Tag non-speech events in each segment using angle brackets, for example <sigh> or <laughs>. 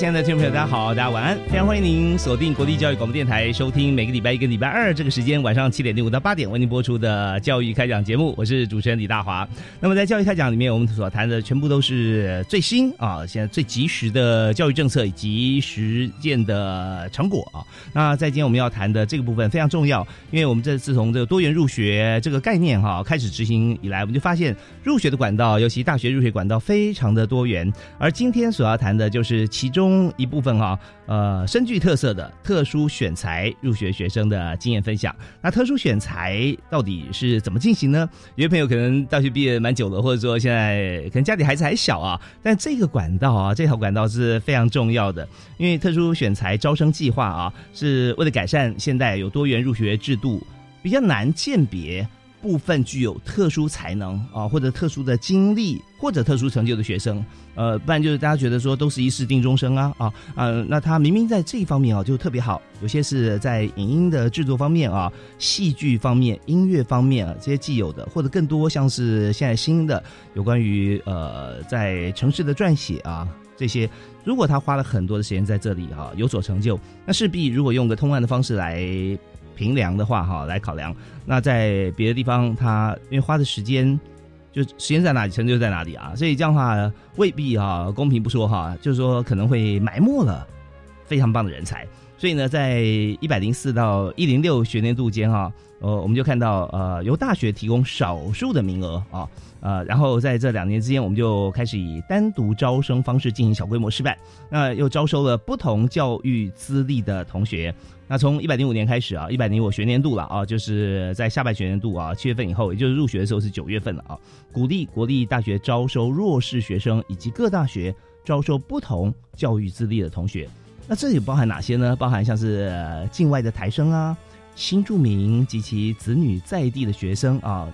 亲爱的听众朋友，大家好，大家晚安，非常欢迎您锁定国立教育广播电台，收听每个礼拜一跟礼拜二这个时间晚上七点零五到八点为您播出的教育开讲节目，我是主持人李大华。那么在教育开讲里面，我们所谈的全部都是最新啊，现在最及时的教育政策以及实践的成果啊。那在今天我们要谈的这个部分非常重要，因为我们这自从这个多元入学这个概念哈开始执行以来，我们就发现入学的管道，尤其大学入学管道非常的多元。而今天所要谈的就是其中。中一部分哈，呃，深具特色的特殊选材入学学生的经验分享。那特殊选材到底是怎么进行呢？有些朋友可能大学毕业蛮久了，或者说现在可能家里孩子还小啊，但这个管道啊，这条管道是非常重要的，因为特殊选材招生计划啊，是为了改善现在有多元入学制度，比较难鉴别。部分具有特殊才能啊，或者特殊的经历，或者特殊成就的学生，呃，不然就是大家觉得说都是一试定终生啊啊啊，那他明明在这一方面啊就特别好，有些是在影音的制作方面啊、戏剧方面、音乐方面啊这些既有的，或者更多像是现在新的有关于呃在城市的撰写啊这些，如果他花了很多的时间在这里哈有所成就，那势必如果用个通案的方式来。平凉的话，哈，来考量。那在别的地方，他因为花的时间，就时间在哪里，成就在哪里啊。所以这样的话，未必哈公平不说哈，就是说可能会埋没了非常棒的人才。所以呢，在一百零四到一零六学年度间哈，呃，我们就看到呃，由大学提供少数的名额啊，呃，然后在这两年之间，我们就开始以单独招生方式进行小规模示范。那又招收了不同教育资历的同学。那从一百零五年开始啊，一百零五学年度了啊，就是在下半学年度啊，七月份以后，也就是入学的时候是九月份了啊。鼓励国立大学招收弱势学生，以及各大学招收不同教育资历的同学。那这里包含哪些呢？包含像是境外的台生啊、新住民及其子女在地的学生啊，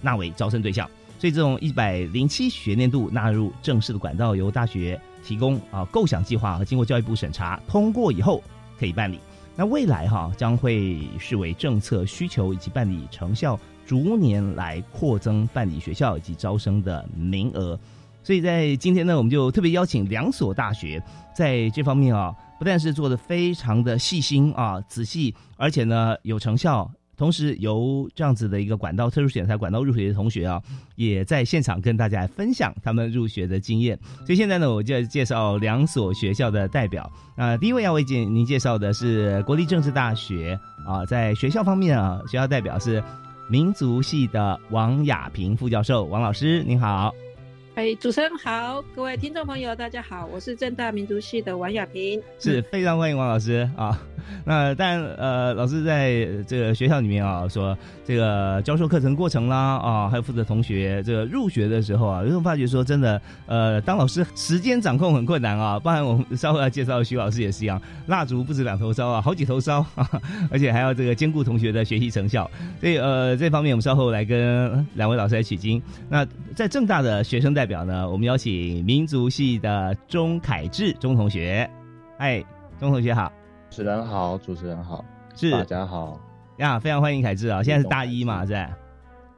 纳为招生对象。所以这种一百零七学年度纳入正式的管道，由大学提供啊构想计划和经过教育部审查通过以后可以办理。那未来哈将会视为政策需求以及办理成效，逐年来扩增办理学校以及招生的名额。所以在今天呢，我们就特别邀请两所大学在这方面啊，不但是做的非常的细心啊、仔细，而且呢有成效。同时，由这样子的一个管道特殊选材管道入学的同学啊，也在现场跟大家分享他们入学的经验。所以现在呢，我就介绍两所学校的代表。啊，第一位要为您您介绍的是国立政治大学啊，在学校方面啊，学校代表是民族系的王亚平副教授，王老师您好。哎，主持人好，各位听众朋友，大家好，我是正大民族系的王亚平，是非常欢迎王老师啊。<laughs> 那但呃，老师在这个学校里面啊，说这个教授课程过程啦啊，还有负责同学这个入学的时候啊，有时候发觉说真的，呃，当老师时间掌控很困难啊。包含我们稍后要介绍徐老师也是一样，蜡烛不止两头烧啊，好几头烧啊，<laughs> 而且还要这个兼顾同学的学习成效。所以呃，这方面我们稍后来跟两位老师来取经。那在正大的学生代。代表呢？我们邀请民族系的钟凯志钟同学。哎，钟同学好，主持人好，主持人好，是大家好呀，非常欢迎凯志啊！现在是大一嘛，在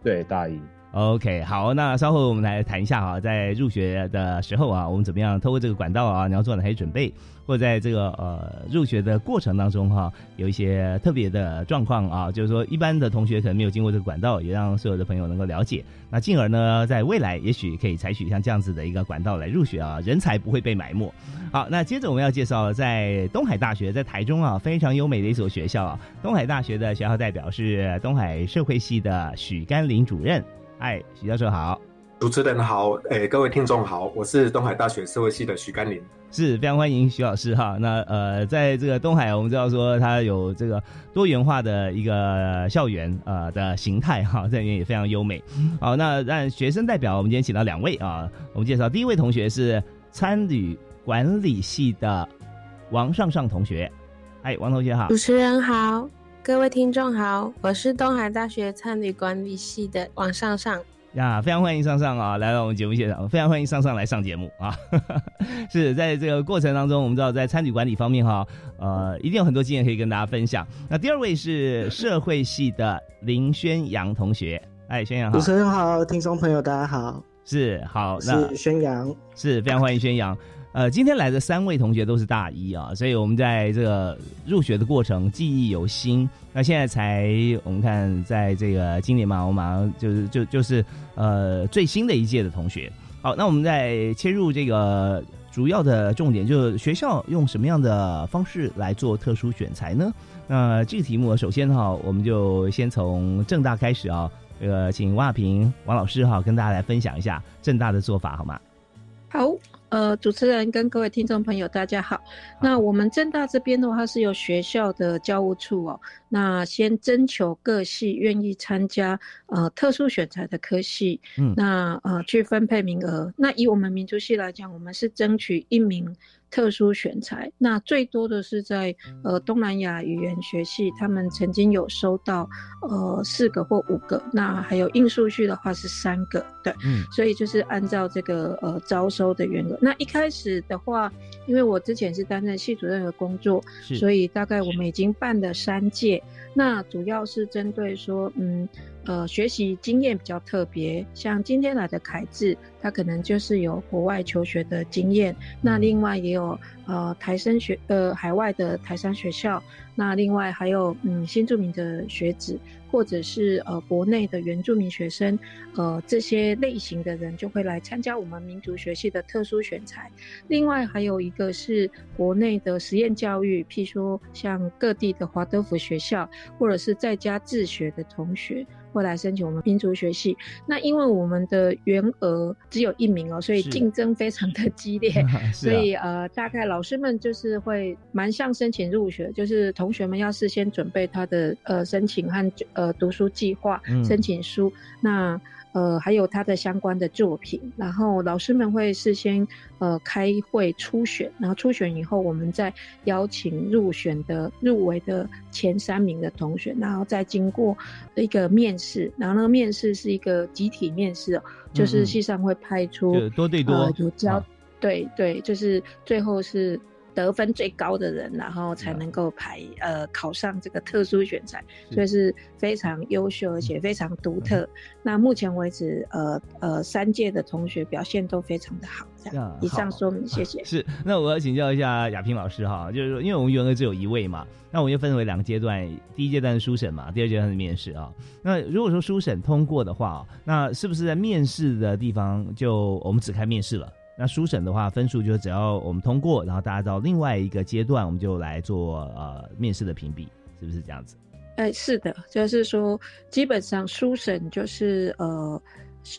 对大一 OK，好，那稍后我们来谈一下啊，在入学的时候啊，我们怎么样透过这个管道啊，你要做哪些准备，或者在这个呃入学的过程当中哈，有一些特别的状况啊，就是说一般的同学可能没有经过这个管道，也让所有的朋友能够了解，那进而呢，在未来也许可以采取像这样子的一个管道来入学啊，人才不会被埋没。好，那接着我们要介绍在东海大学，在台中啊，非常优美的一所学校啊，东海大学的学校代表是东海社会系的许甘霖主任。嗨，徐教授好，主持人好，诶，各位听众好，我是东海大学社会系的徐甘霖，是非常欢迎徐老师哈。那呃，在这个东海，我们知道说它有这个多元化的一个校园呃的形态哈，这里面也非常优美。好，那让学生代表，我们今天请到两位啊，我们介绍第一位同学是参旅管理系的王尚尚同学，哎，王同学好，主持人好。各位听众好，我是东海大学餐旅管理系的王尚尚呀，非常欢迎尚尚啊，来到我们节目现场，非常欢迎尚尚来上节目啊。<laughs> 是在这个过程当中，我们知道在餐旅管理方面哈，呃，一定有很多经验可以跟大家分享。那第二位是社会系的林宣阳同学，哎，宣阳好，主持人好，听众朋友大家好，是好，那宣阳是非常欢迎宣阳。呃，今天来的三位同学都是大一啊，所以我们在这个入学的过程记忆犹新。那现在才我们看，在这个今年嘛，我马上就是就就是呃最新的一届的同学。好，那我们在切入这个主要的重点，就是学校用什么样的方式来做特殊选材呢？那这个题目，首先哈，我们就先从正大开始啊，这个请王亚平王老师哈跟大家来分享一下正大的做法好吗？好。呃，主持人跟各位听众朋友，大家好。那我们正大这边的话，是由学校的教务处哦，那先征求各系愿意参加呃特殊选材的科系，嗯，那呃去分配名额。那以我们民族系来讲，我们是争取一名。特殊选材，那最多的是在呃东南亚语言学系，他们曾经有收到呃四个或五个，那还有应数序的话是三个，对，嗯，所以就是按照这个呃招收的原额。那一开始的话，因为我之前是担任系主任的工作，所以大概我们已经办了三届，那主要是针对说，嗯。呃，学习经验比较特别，像今天来的凯智，他可能就是有国外求学的经验。那另外也有呃台生学呃海外的台商学校，那另外还有嗯新住民的学子，或者是呃国内的原住民学生，呃这些类型的人就会来参加我们民族学系的特殊选材。另外还有一个是国内的实验教育，譬如说像各地的华德福学校，或者是在家自学的同学。会来申请我们民族学系，那因为我们的员额只有一名哦，所以竞争非常的激烈，<laughs> 所以呃，大概老师们就是会蛮像申请入学，就是同学们要事先准备他的呃申请和呃读书计划、申请书，那。呃，还有他的相关的作品，然后老师们会事先呃开会初选，然后初选以后，我们再邀请入选的入围的前三名的同学，然后再经过一个面试，然后那个面试是一个集体面试哦，就是系上会派出多对多对对，就是最后是。得分最高的人，然后才能够排呃考上这个特殊选材，所以是非常优秀而且非常独特。那目前为止，呃呃，三届的同学表现都非常的好。这样，以上说明，谢谢。<laughs> 是，那我要请教一下亚萍老师哈，就是说，因为我们原额只有一位嘛，那我们就分为两个阶段，第一阶段是初审嘛，第二阶段是面试啊。那如果说初审通过的话，那是不是在面试的地方就我们只开面试了？那书审的话，分数就只要我们通过，然后大家到另外一个阶段，我们就来做呃面试的评比，是不是这样子？哎，是的，就是说基本上书审就是呃。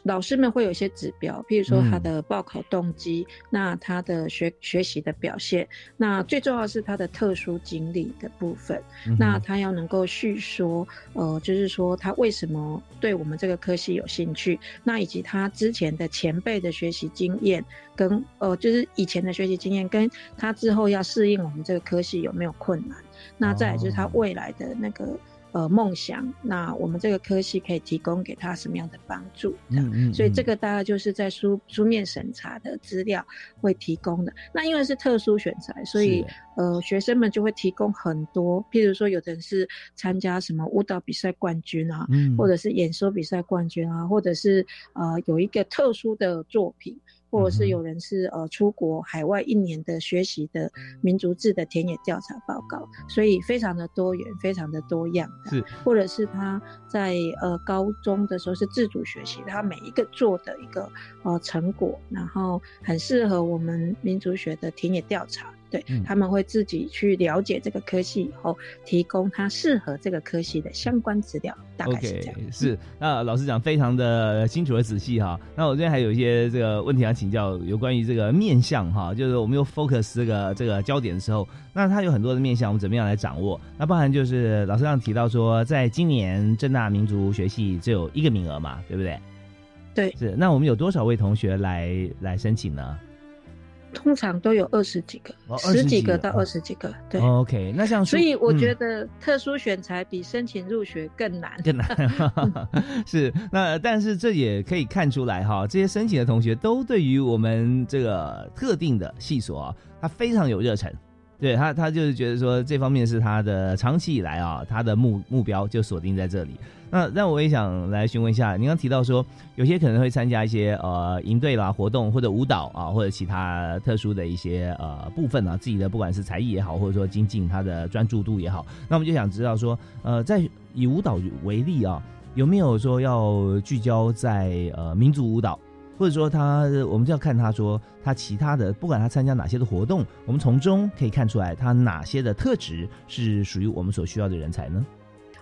老师们会有一些指标，譬如说他的报考动机，那他的学学习的表现，那最重要是他的特殊经历的部分，那他要能够叙说，呃，就是说他为什么对我们这个科系有兴趣，那以及他之前的前辈的学习经验，跟呃，就是以前的学习经验，跟他之后要适应我们这个科系有没有困难，那再就是他未来的那个。呃梦想，那我们这个科系可以提供给他什么样的帮助？嗯嗯，所以这个大概就是在书书面审查的资料会提供的。那因为是特殊选材，所以呃学生们就会提供很多，譬如说有的人是参加什么舞蹈比赛冠军啊，嗯或者是演说比赛冠军啊，或者是呃有一个特殊的作品。或者是有人是呃出国海外一年的学习的民族志的田野调查报告，所以非常的多元，非常的多样。是，或者是他在呃高中的时候是自主学习，他每一个做的一个呃成果，然后很适合我们民族学的田野调查。对，他们会自己去了解这个科系以后，提供他适合这个科系的相关资料，大概是这样。是，那老师讲非常的清楚和仔细哈。那我这边还有一些这个问题要请教，有关于这个面向哈，就是我们用 focus 这个这个焦点的时候，那它有很多的面向，我们怎么样来掌握？那包含就是老师刚提到说，在今年正大民族学系只有一个名额嘛，对不对？对，是。那我们有多少位同学来来申请呢？通常都有二十几个，哦、十几个到二十几个，对。OK，那像所以我觉得特殊选材比申请入学更难，更难。<laughs> 是，那但是这也可以看出来哈，这些申请的同学都对于我们这个特定的系所啊，他非常有热忱。对他，他就是觉得说这方面是他的长期以来啊，他的目目标就锁定在这里。那那我也想来询问一下，您刚提到说有些可能会参加一些呃营队啦活动，或者舞蹈啊，或者其他特殊的一些呃部分啊，自己的不管是才艺也好，或者说精进他的专注度也好，那我们就想知道说，呃，在以舞蹈为例啊，有没有说要聚焦在呃民族舞蹈？或者说他，我们就要看他说他其他的，不管他参加哪些的活动，我们从中可以看出来他哪些的特质是属于我们所需要的人才呢？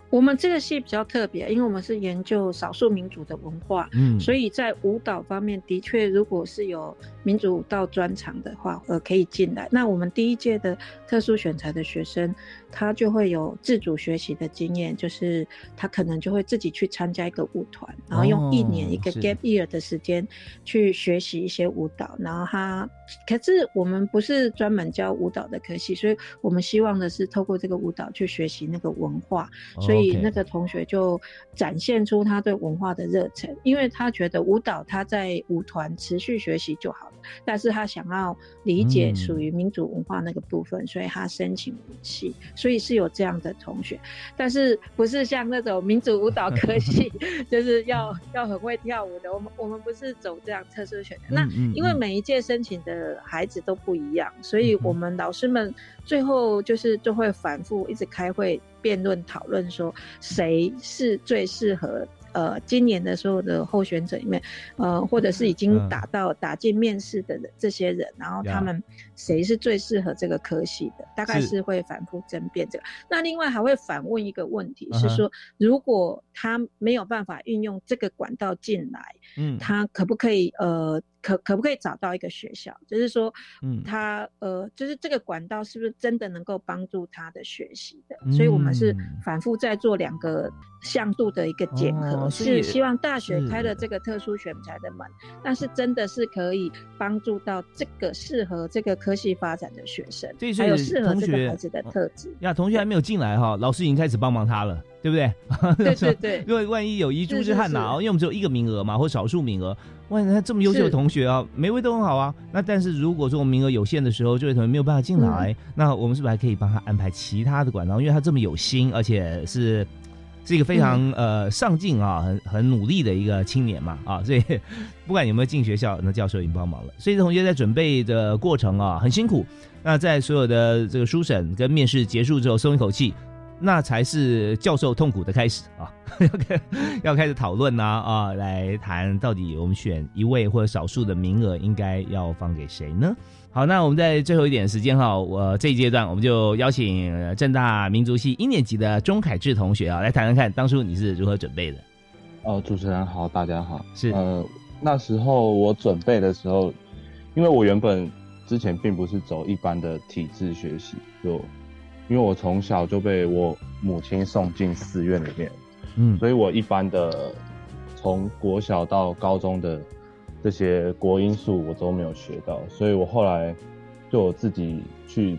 我们这个系比较特别，因为我们是研究少数民族的文化，嗯，所以在舞蹈方面的确，如果是有民族舞蹈专长的话，呃，可以进来。那我们第一届的特殊选材的学生，他就会有自主学习的经验，就是他可能就会自己去参加一个舞团，然后用一年一个 gap year 的时间去学习一些舞蹈，然后他，可是我们不是专门教舞蹈的科系，所以我们希望的是透过这个舞蹈去学习那个文化，所以。那个同学就展现出他对文化的热忱，因为他觉得舞蹈他在舞团持续学习就好了，但是他想要理解属于民族文化那个部分，嗯、所以他申请舞系，所以是有这样的同学，但是不是像那种民族舞蹈科系，<laughs> 就是要要很会跳舞的，我们我们不是走这样特殊选的。那因为每一届申请的孩子都不一样，所以我们老师们最后就是就会反复一直开会。辩论讨论说谁是最适合呃今年的所有的候选者里面，呃或者是已经打到打进面试的人这些人，然后他们谁是最适合这个科系的，大概是会反复争辩这个。那另外还会反问一个问题是说，如果他没有办法运用这个管道进来，嗯，他可不可以呃？可可不可以找到一个学校？就是说，嗯，他呃，就是这个管道是不是真的能够帮助他的学习的？嗯、所以我们是反复在做两个向度的一个检核，哦、是希望大学开了这个特殊选材的门，但是真的是可以帮助到这个适合这个科系发展的学生，还有适合这个孩子的特质。呀，同学还没有进来哈，老师已经开始帮忙他了。对不对？对 <laughs> 对对，因为万一有遗珠之憾呐，因为我们只有一个名额嘛，或少数名额。万一他这么优秀的同学啊，每位都很好啊。那但是如果说我们名额有限的时候，这位同学没有办法进来，嗯、那我们是不是还可以帮他安排其他的管道？因为他这么有心，而且是是一个非常、嗯、呃上进啊、很很努力的一个青年嘛啊，所以不管有没有进学校，那教授已经帮忙了。所以同学在准备的过程啊，很辛苦。那在所有的这个书审跟面试结束之后，松一口气。那才是教授痛苦的开始啊！<laughs> 要开要开始讨论呐啊，来谈到底我们选一位或者少数的名额应该要放给谁呢？好，那我们在最后一点时间哈，我这一阶段我们就邀请正大民族系一年级的钟凯志同学啊，来谈谈看当初你是如何准备的。哦，主持人好，大家好。是呃，那时候我准备的时候，因为我原本之前并不是走一般的体制学习，就。因为我从小就被我母亲送进寺院里面，嗯，所以我一般的从国小到高中的这些国音素我都没有学到，所以我后来就我自己去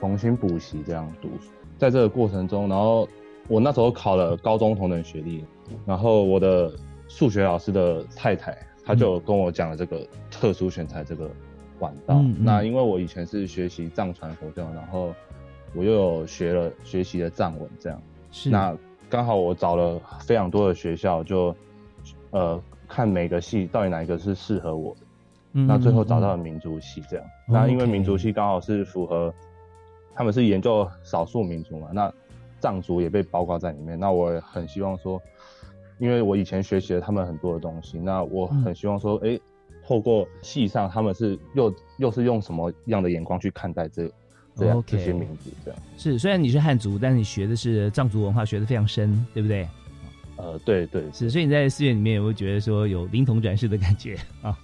重新补习这样读。书，在这个过程中，然后我那时候考了高中同等学历，然后我的数学老师的太太，她就跟我讲了这个特殊选材这个管道。嗯嗯。那因为我以前是学习藏传佛教，然后我又有学了学习的藏文，这样。是那刚好我找了非常多的学校，就呃看每个系到底哪一个是适合我的。嗯那最后找嗯到了民族系这样。那因为民族系刚好是符合，他们是研究少数民族嘛，那藏族也被包括在里面。那我也很希望说，因为我以前学习了他们很多的东西，那我嗯很希望说，哎、透过系上他们是又又是用什么样的眼光去看待这这样 OK 这些名字这样。是，虽然你是汉族，但是你学的是藏族文化，学的非常深，对不对？呃，对对，是，所以你在寺院里面有没有觉得说有灵童转世的感觉啊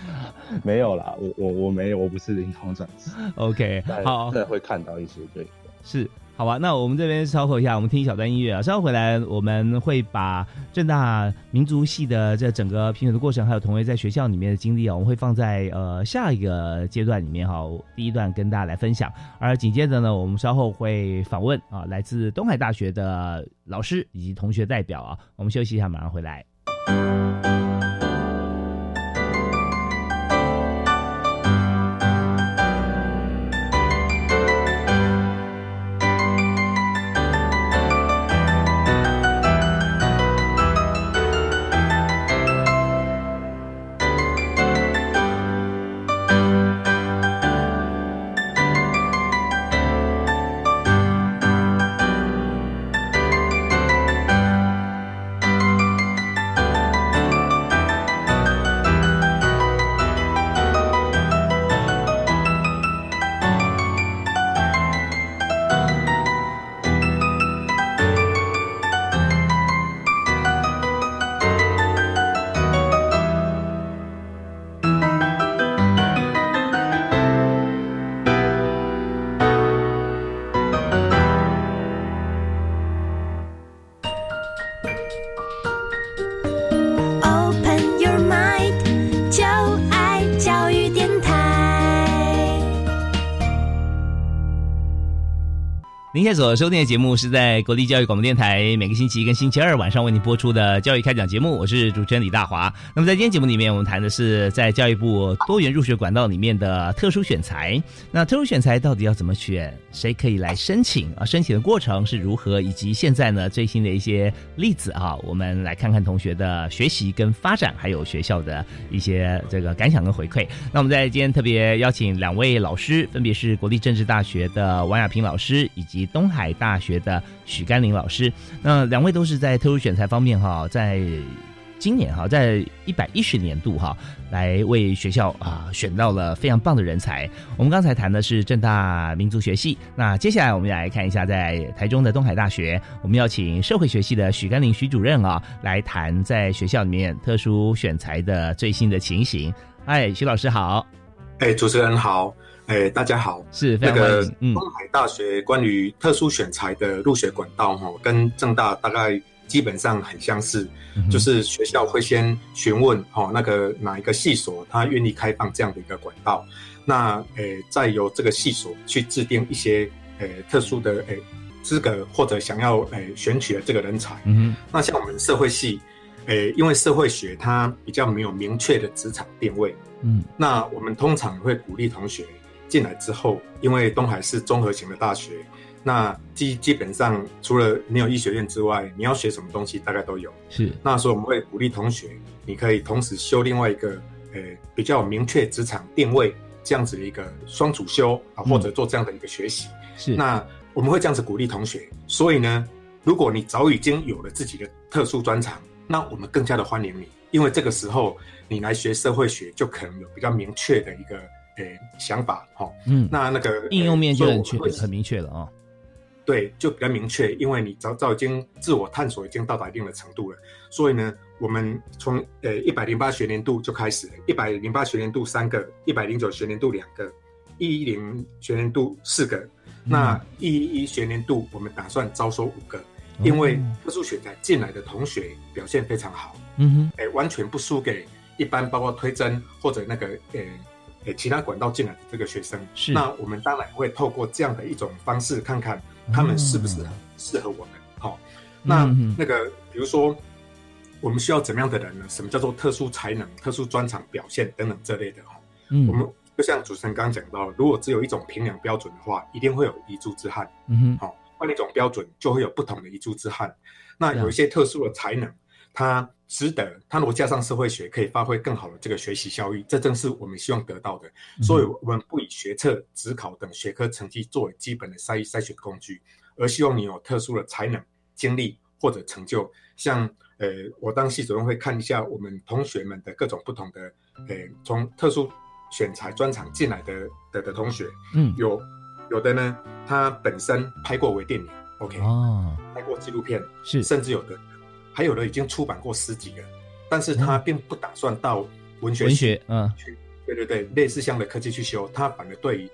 <laughs> 没有啦，我我我没有，我不是灵童转世，？OK，好，真的会看到一些对。是，好吧，那我们这边稍后一下，我们听一小段音乐啊。稍后回来，我们会把正大民族系的这整个评选的过程，还有同学在学校里面的经历啊，我们会放在呃下一个阶段里面哈。第一段跟大家来分享，而紧接着呢，我们稍后会访问啊，来自东海大学的老师以及同学代表啊。我们休息一下，马上回来。所收听的节目是在国立教育广播电台每个星期一跟星期二晚上为您播出的教育开讲节目，我是主持人李大华。那么在今天节目里面，我们谈的是在教育部多元入学管道里面的特殊选材。那特殊选材到底要怎么选？谁可以来申请啊？申请的过程是如何？以及现在呢最新的一些例子啊，我们来看看同学的学习跟发展，还有学校的一些这个感想跟回馈。那我们在今天特别邀请两位老师，分别是国立政治大学的王亚平老师以及东东海大学的许甘霖老师。那两位都是在特殊选材方面哈，在今年哈，在一百一十年度哈，来为学校啊选到了非常棒的人才。我们刚才谈的是正大民族学系，那接下来我们来看一下在台中的东海大学，我们要请社会学系的许甘霖许主任啊来谈在学校里面特殊选材的最新的情形。哎，许老师好，哎，主持人好，哎，大家好。是那个东海大学关于特殊选材的入学管道哈，跟正大大概基本上很相似，嗯就是学校会先询问哈那个哪一个系所他愿意开放这样的一个管道，那诶再由这个系所去制定一些诶特殊的诶资格或者想要诶选取的这个人才。嗯那像我们社会系，诶因为社会学它比较没有明确的职场定位，嗯。那我们通常会鼓励同学进来之后，因为东海是综合型的大学，那基基本上除了没有医学院之外，你要学什么东西大概都有。是那所以我们会鼓励同学，你可以同时修另外一个呃比较明确职场定位这样子的一个双主修啊，嗯或者做这样的一个学习。是那我们会这样子鼓励同学。所以呢，如果你早已经有了自己的特殊专长，那我们更加的欢迎你，因为这个时候你来学社会学，就可能有比较明确的一个呃想法哈。嗯，那那个应用面就会很明确了啊。对，就比较明确，因为你早早已经自我探索已经到达一定的程度了，所以呢，我们从呃一百零八学年度就开始了，一百零八学年度三个，一百零九学年度两个，一零学年度四个，那一一学年度我们打算招收五个，因为特殊选材进来的同学表现非常好，嗯哼，哎，完全不输给一般包括推甄或者那个呃呃其他管道进来的这个学生。是那我们当然会透过这样的一种方式，看看他们是不适合、适合我们。好，那那个比如说，我们需要怎么样的人呢？什么叫做特殊才能、特殊专长表现等等这类的哈？嗯我们就像主持人刚刚讲到，如果只有一种评量标准的话，一定会有遗珠之憾。嗯哼，好，换一种标准就会有不同的遗珠之憾。那有一些特殊的才能，它值得，它如果加上社会学，可以发挥更好的这个学习效益，这正是我们希望得到的。所以，我们不以学测、职考等学科成绩作为基本的筛筛选工具，而希望你有特殊的才能、经历或者成就。像呃，我当系主任会看一下我们同学们的各种不同的，呃，从特殊选材专场进来的的的同学，嗯，有有的呢，他本身拍过微电影，OK，哦，拍过纪录片，是甚至有的，还有的已经出版过十几个，但是他并不打算到文学文学，嗯去，对对对，类似这样的科技去修，他反而对于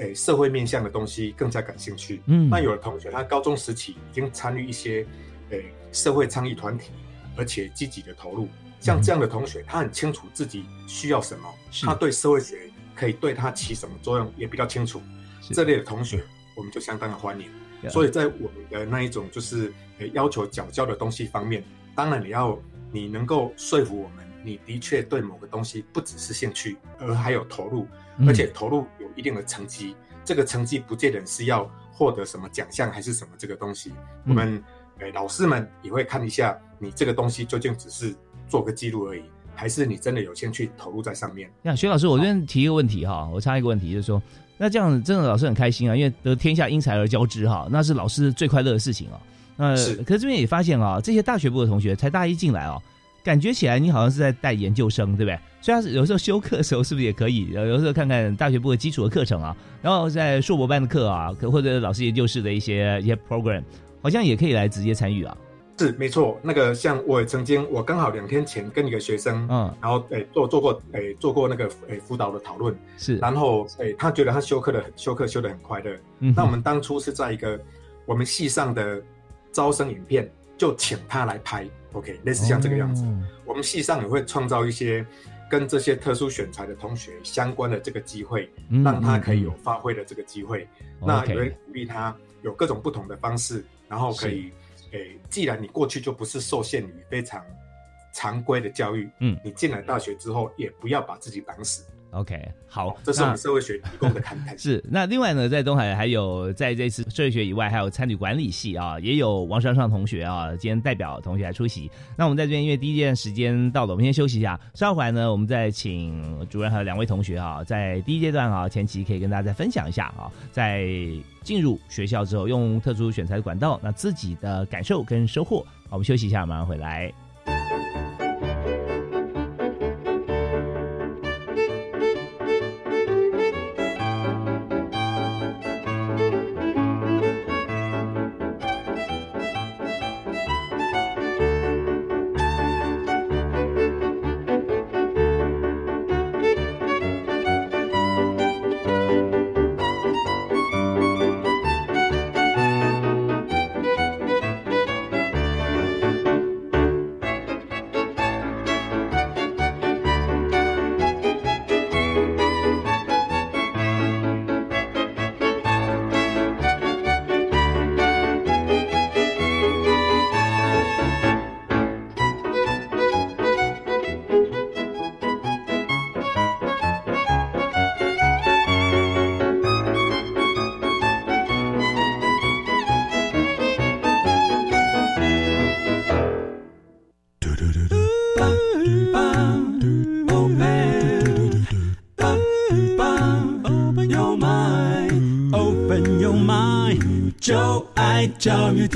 呃社会面向的东西更加感兴趣。嗯那有的同学他高中时期已经参与一些呃社会倡议团体，而且积极的投入。像这样的同学，他很清楚自己需要什么，他对社会学可以对他起什么作用也比较清楚。是这类的同学，我们就相当的欢迎。所以在我们的那一种就是呃要求缴交的东西方面，当然你要你能够说服我们，你的确对某个东西不只是兴趣，而还有投入，嗯而且投入有一定的成绩。这个成绩不见得是要获得什么奖项还是什么这个东西，我们诶老师们也会看一下你这个东西究竟只是做个记录而已，还是你真的有兴趣投入在上面。那薛老师，我这边提一个问题哈，我插一个问题，就是说，那这样真的老师很开心啊，因为得天下英才而交之哈，那是老师最快乐的事情啊。那是可是这边也发现啊，这些大学部的同学才大一进来哦，感觉起来你好像是在带研究生，对不对？所以他是有时候修课的时候是不是也可以？呃有时候看看大学部的基础的课程啊，然后在硕博班的课啊，可或者老师研究室的一些一些 program，好像也可以来直接参与啊。是没错，那个像我曾经，我刚好两天前跟一个学生，嗯，然后诶、做做过诶、做过那个诶、辅导的讨论，是，然后诶、他觉得他修课的修课修的很快乐。嗯那我们当初是在一个我们系上的招生影片，就请他来拍，OK，类似像这个样子。哦我们系上也会创造一些跟这些特殊选材的同学相关的这个机会，嗯让他可以嗯有发挥的这个机会。嗯那也会鼓励他有各种不同的方式，然后可以，诶、既然你过去就不是受限于非常常规的教育，嗯，你进来大学之后也不要把自己绑死。OK，好，这是我们社会学提供的看看。<laughs> 是，那另外呢，在东海还有在这次社会学以外，还有参与管理系啊，也有王双双同学啊，今天代表同学来出席。那我们在这边因为第一件时间到了，我们先休息一下，稍后回来呢，我们再请主任还有两位同学啊，在第一阶段啊前期可以跟大家再分享一下啊，在进入学校之后用特殊选材的管道，那自己的感受跟收获。好，我们休息一下，马上回来。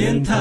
电台。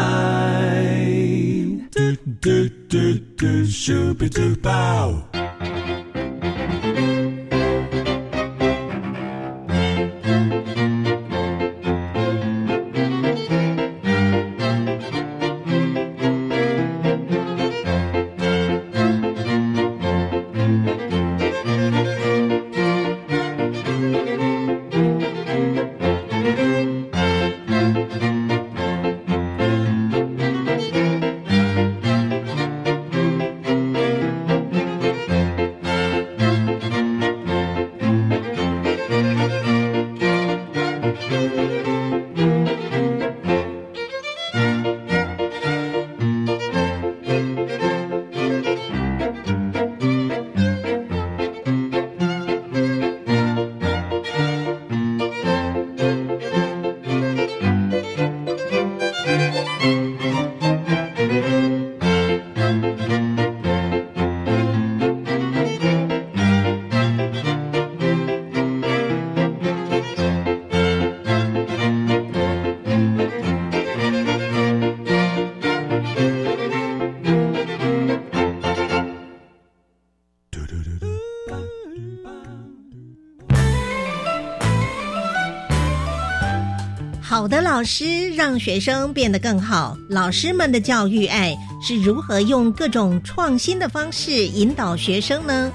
的老师让学生变得更好。老师们的教育爱是如何用各种创新的方式引导学生呢？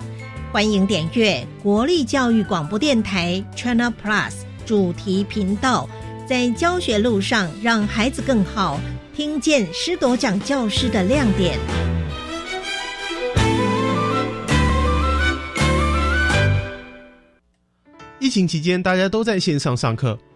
欢迎点阅国立教育广播电台 China Plus 主题频道，在教学路上让孩子更好，听见师铎奖教师的亮点。疫情期间，大家都在线上上课。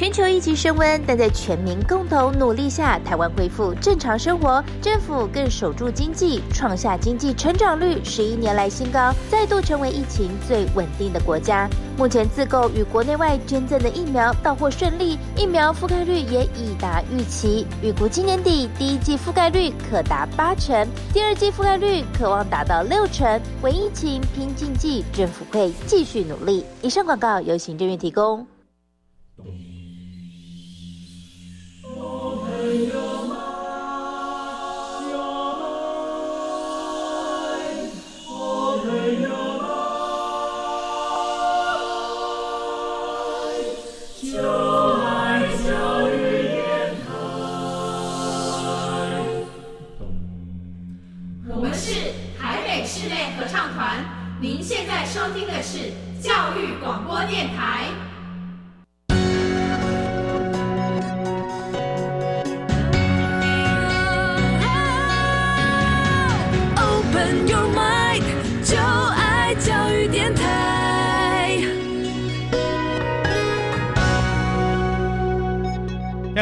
全球疫情升温，但在全民共同努力下，台湾恢复正常生活，政府更守住经济，创下经济成长率十一年来新高，再度成为疫情最稳定的国家。目前自购与国内外捐赠的疫苗到货顺利，疫苗覆盖率也已达预期，预估今年底第一季覆盖率可达八成，第二季覆盖率可望达到六成。为疫情拼经济，政府会继续努力。以上广告由行政院提供。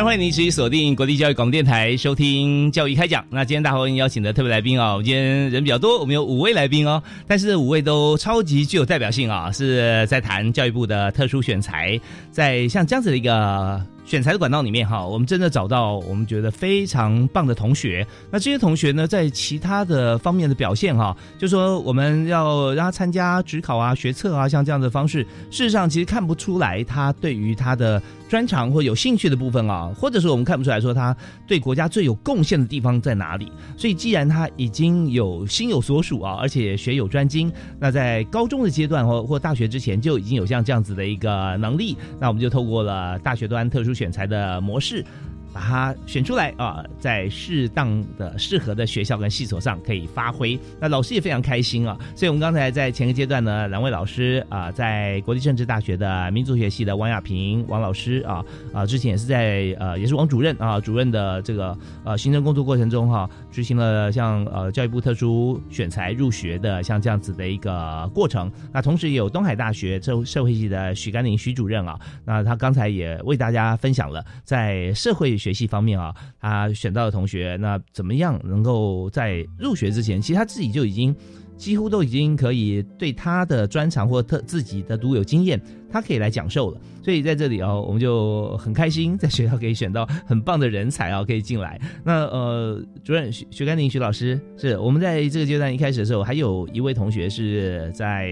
欢迎您持续锁定国立教育广播电台收听教育开讲。那今天大伙邀请的特别来宾哦，今天人比较多，我们有五位来宾哦，但是五位都超级具有代表性啊，是在谈教育部的特殊选材，在像这样子的一个。选材的管道里面哈，我们真的找到我们觉得非常棒的同学。那这些同学呢，在其他的方面的表现哈，就说我们要让他参加职考啊、学测啊，像这样的方式，事实上其实看不出来他对于他的专长或有兴趣的部分啊，或者说我们看不出来说他对国家最有贡献的地方在哪里。所以既然他已经有心有所属啊，而且学有专精，那在高中的阶段或或大学之前就已经有像这样子的一个能力，那我们就透过了大学端特殊。选材的模式，把它选出来啊，在适当的、适合的学校跟系所上可以发挥。那老师也非常开心啊。所以我们刚才在前个阶段呢，两位老师啊，在国立政治大学的民族学系的王亚平王老师啊啊，之前也是在呃，也是王主任啊，主任的这个呃行政工作过程中哈，执行了像呃教育部特殊选材入学的像这样子的一个过程。那同时也有东海大学社社会系的许甘霖许主任啊，那他刚才也为大家分享了在社会学习方面啊，他选到的同学，那怎么样能够在入学之前，其实他自己就已经几乎都已经可以对他的专长或特自己的独有经验，他可以来讲授了。所以在这里哦，我们就很开心，在学校可以选到很棒的人才啊，可以进来。那呃，主任徐徐甘宁徐老师，是我们在这个阶段一开始的时候，还有一位同学是在。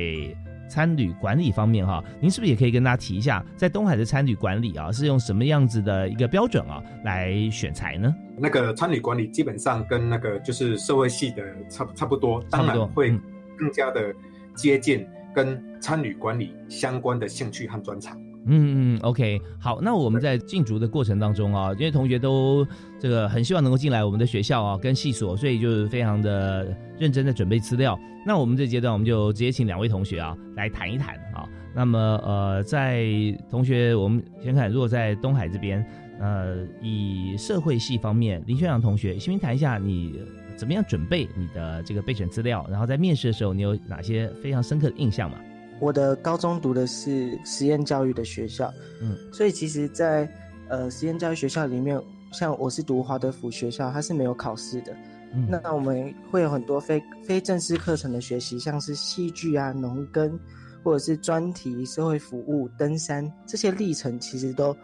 参旅管理方面哈，您是不是也可以跟大家提一下，在东海的参旅管理啊，是用什么样子的一个标准啊来选材呢？那个参旅管理基本上跟那个就是社会系的差差不多，当然会更加的接近跟参旅管理相关的兴趣和专长。嗯嗯，OK，好，那我们在进逐的过程当中啊，因为同学都这个很希望能够进来我们的学校啊，跟系所，所以就是非常的认真的准备资料。那我们这阶段我们就直接请两位同学啊来谈一谈啊。那么呃，在同学我们先看，如果在东海这边，呃，以社会系方面，林轩阳同学，先谈一下你怎么样准备你的这个备选资料，然后在面试的时候，你有哪些非常深刻的印象吗？我的高中读的是实验教育的学校，嗯，所以其实在，在呃实验教育学校里面，像我是读华德福学校，它是没有考试的，嗯，那我们会有很多非非正式课程的学习，像是戏剧啊、农耕，或者是专题、社会服务、登山这些历程，其实都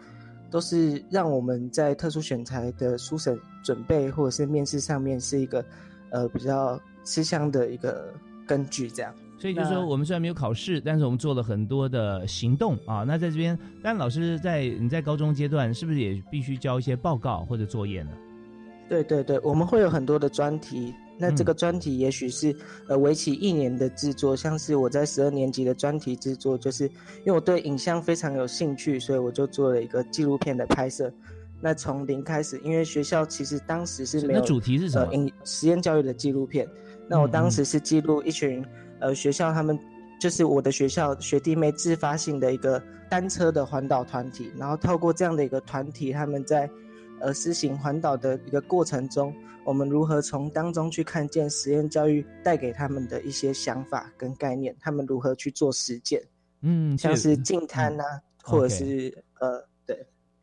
都是让我们在特殊选材的书审准备或者是面试上面是一个呃比较吃香的一个根据，这样。所以就是说，我们虽然没有考试，但是我们做了很多的行动啊。那在这边，但老师在你在高中阶段是不是也必须交一些报告或者作业呢？对对对，我们会有很多的专题。那这个专题也许是呃为期一年的制作，像是我在十二年级的专题制作，就是因为我对影像非常有兴趣，所以我就做了一个纪录片的拍摄。那从零开始，因为学校其实当时是没有主题是什么？影实验教育的纪录片。那我当时是记录一群呃学校他们就是我的学校学弟妹自发性的一个单车的环岛团体，然后透过这样的一个团体，他们在呃施行环岛的一个过程中。我们如何从当中去看见实验教育带给他们的一些想法跟概念？他们如何去做实践？嗯，像是净滩呐，或者是呃，对，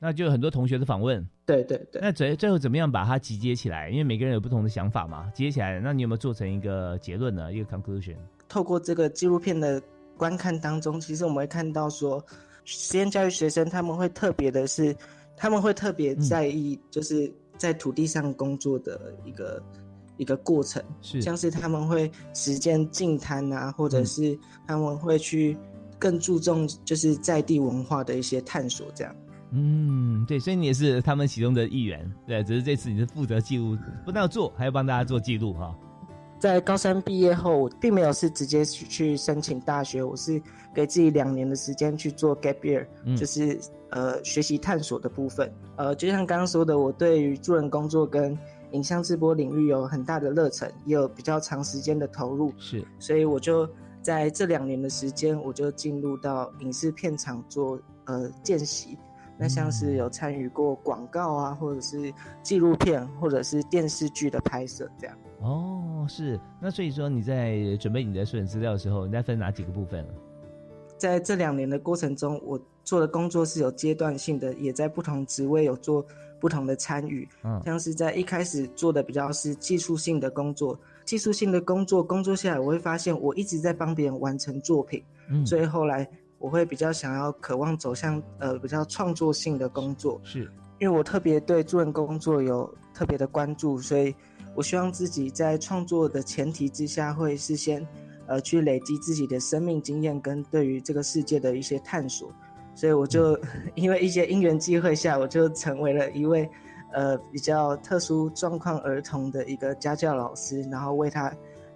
那就很多同学的访问。对对对。那最最后怎么样把它集结起来？因为每个人有不同的想法嘛，集结起来，那你有没有做成一个结论呢？一个 conclusion？透过这个纪录片的观看当中，其实我们会看到说，实验教育学生他们会特别的是，他们会特别在意就是。在土地上工作的一个一个过程，是像是他们会实践净滩啊，或者是他们会去更注重就是在地文化的一些探索，这样。嗯，对，所以你也是他们其中的一员，对，只是这次你是负责记录，不但要做，还要帮大家做记录哈。在高三毕业后，我并没有是直接去去申请大学，我是给自己两年的时间去做 gap year，就是呃学习探索的部分。呃，就像刚刚说的，我对于助人工作跟影像直播领域有很大的热忱，也有比较长时间的投入。是，所以我就在这两年的时间，我就进入到影视片场做呃见习。那像是有参与过广告啊，或者是纪录片，或者是电视剧的拍摄这样。哦，是。那所以说你在准备你的摄影资料的时候，你在分哪几个部分？在这两年的过程中，我做的工作是有阶段性的，也在不同职位有做不同的参与。嗯，像是在一开始做的比较是技术性的工作，技术性的工作工作下来，我会发现我一直在帮别人完成作品。嗯，所以后来。我会比较想要渴望走向呃比较创作性的工作，是。因为我特别对助人工作有特别的关注，所以我希望自己在创作的前提之下，会事先呃去累积自己的生命经验跟对于这个世界的一些探索，所以我就 <laughs> 因为一些因缘机会下，我就成为了一位呃比较特殊状况儿童的一个家教老师，然后为他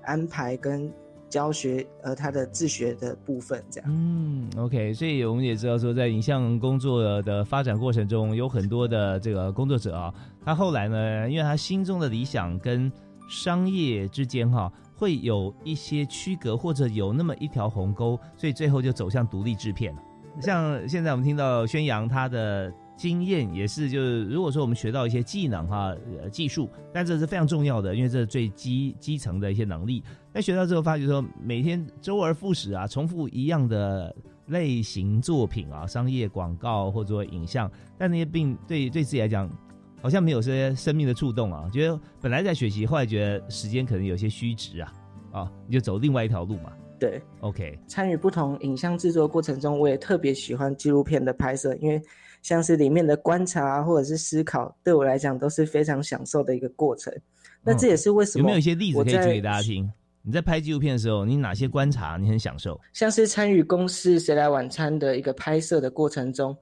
安排跟。教学呃，他的自学的部分这样。嗯，OK，所以我们也知道说，在影像工作的发展过程中，有很多的这个工作者啊，他后来呢，因为他心中的理想跟商业之间哈，会有一些区隔，或者有那么一条鸿沟，所以最后就走向独立制片了。像现在我们听到宣扬他的。经验也是，就是如果说我们学到一些技能哈，呃，技术，但这是非常重要的，因为这是最基基层的一些能力。那学到之后，发觉说每天周而复始啊，重复一样的类型作品啊，商业广告或者说影像，但那些并对对自己来讲，好像没有些生命的触动啊。觉得本来在学习，后来觉得时间可能有些虚值啊，啊，你就走另外一条路嘛。对，OK。参与不同影像制作过程中，我也特别喜欢纪录片的拍摄，因为。像是里面的观察或者是思考，对我来讲都是非常享受的一个过程。那这也是为什么有没有一些例子可以举给大家听？你在拍纪录片的时候，你哪些观察你很享受？像是参与公司谁来晚餐的一个拍摄的过程中。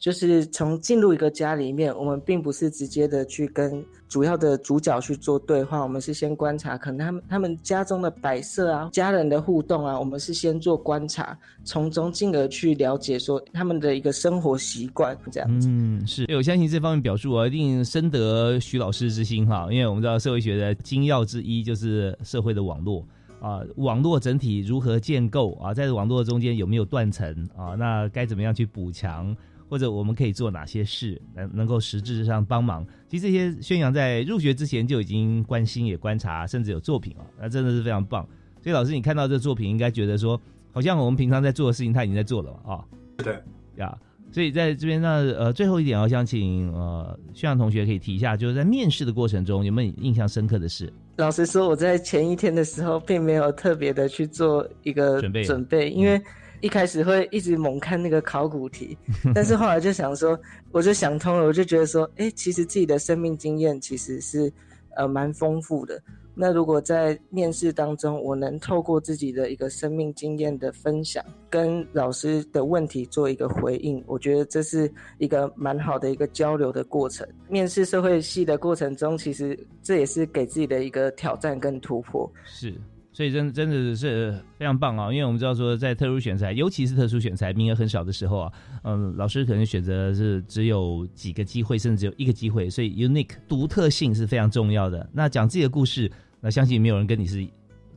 就是从进入一个家里面，我们并不是直接的去跟主要的主角去做对话，我们是先观察，可能他们他们家中的摆设啊，家人的互动啊，我们是先做观察，从中进而去了解说他们的一个生活习惯这样子。嗯，是，我相信这方面表述啊，一定深得徐老师之心哈，因为我们知道社会学的精要之一就是社会的网络啊，网络整体如何建构啊，在网络中间有没有断层啊，那该怎么样去补强？或者我们可以做哪些事能能够实质上帮忙？其实这些宣扬在入学之前就已经关心也观察，甚至有作品啊，那真的是非常棒。所以老师，你看到这作品，应该觉得说，好像我们平常在做的事情，他已经在做了啊。对，呀，所以在这边呢，呃，最后一点，我想请呃宣扬同学可以提一下，就是在面试的过程中有没有印象深刻的事？老实说，我在前一天的时候并没有特别的去做一个准备，准备，因为。一开始会一直猛看那个考古题，但是后来就想说，我就想通了，我就觉得说，哎，其实自己的生命经验其实是呃蛮丰富的。那如果在面试当中，我能透过自己的一个生命经验的分享，跟老师的问题做一个回应，我觉得这是一个蛮好的一个交流的过程。面试社会系的过程中，其实这也是给自己的一个挑战跟突破。是。所以真真的是非常棒啊！因为我们知道说，在特殊选材，尤其是特殊选材名额很少的时候啊，嗯，老师可能选择是只有几个机会，甚至只有一个机会，所以 unique 独特性是非常重要的。那讲自己的故事，那相信没有人跟你是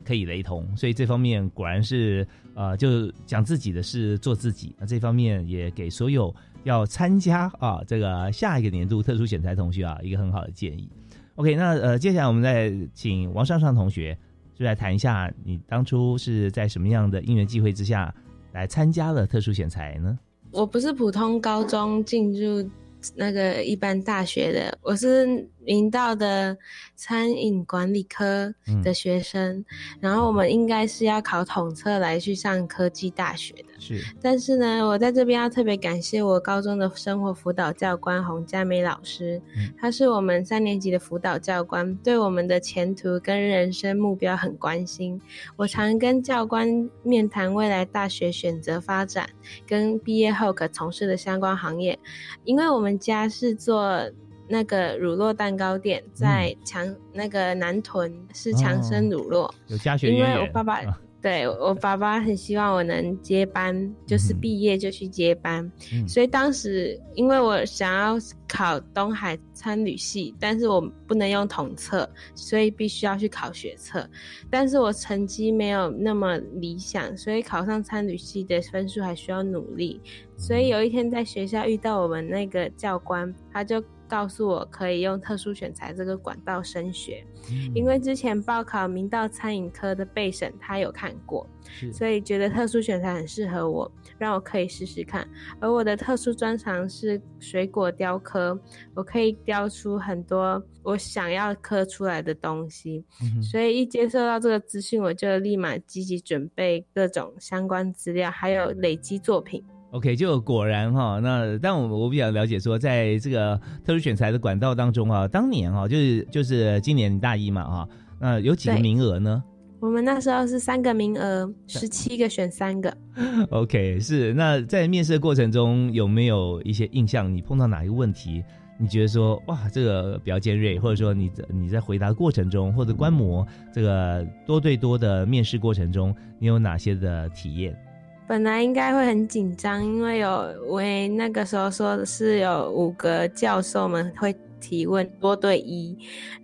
可以雷同，所以这方面果然是呃，就讲自己的事，做自己。那这方面也给所有要参加啊这个下一个年度特殊选材同学啊一个很好的建议。OK，那呃，接下来我们再请王尚尚同学。就来谈一下，你当初是在什么样的因缘机会之下来参加了特殊选材呢？我不是普通高中进入那个一般大学的，我是。明道的餐饮管理科的学生，然后我们应该是要考统测来去上科技大学的。是，但是呢，我在这边要特别感谢我高中的生活辅导教官洪佳美老师，他是我们三年级的辅导教官，对我们的前途跟人生目标很关心。我常跟教官面谈未来大学选择发展跟毕业后可从事的相关行业，因为我们家是做。那个乳酪蛋糕店在强那个南屯是强生乳酪，有家学。因为我爸爸对我爸爸很希望我能接班，就是毕业就去接班，所以当时因为我想要考东海参旅系，但是我不能用统测，所以必须要去考学测，但是我成绩没有那么理想，所以考上参旅系的分数还需要努力，所以有一天在学校遇到我们那个教官，他就。告诉我可以用特殊选材这个管道升学，因为之前报考明道餐饮科的备审他有看过，所以觉得特殊选材很适合我，让我可以试试看。而我的特殊专长是水果雕刻，我可以雕出很多我想要刻出来的东西，所以一接受到这个资讯，我就立马积极准备各种相关资料，还有累积作品。OK，就果然哈，那但我我比较了解说，在这个特殊选材的管道当中啊，当年哈就是就是今年大一嘛哈，那有几个名额呢？我们那时候是三个名额，十七个选三个。<laughs> OK，是那在面试的过程中有没有一些印象？你碰到哪一个问题，你觉得说哇这个比较尖锐，或者说你你在回答过程中或者观摩这个多对多的面试过程中，你有哪些的体验？本来应该会很紧张，因为有为那个时候说的是有五个教授们会提问多对一，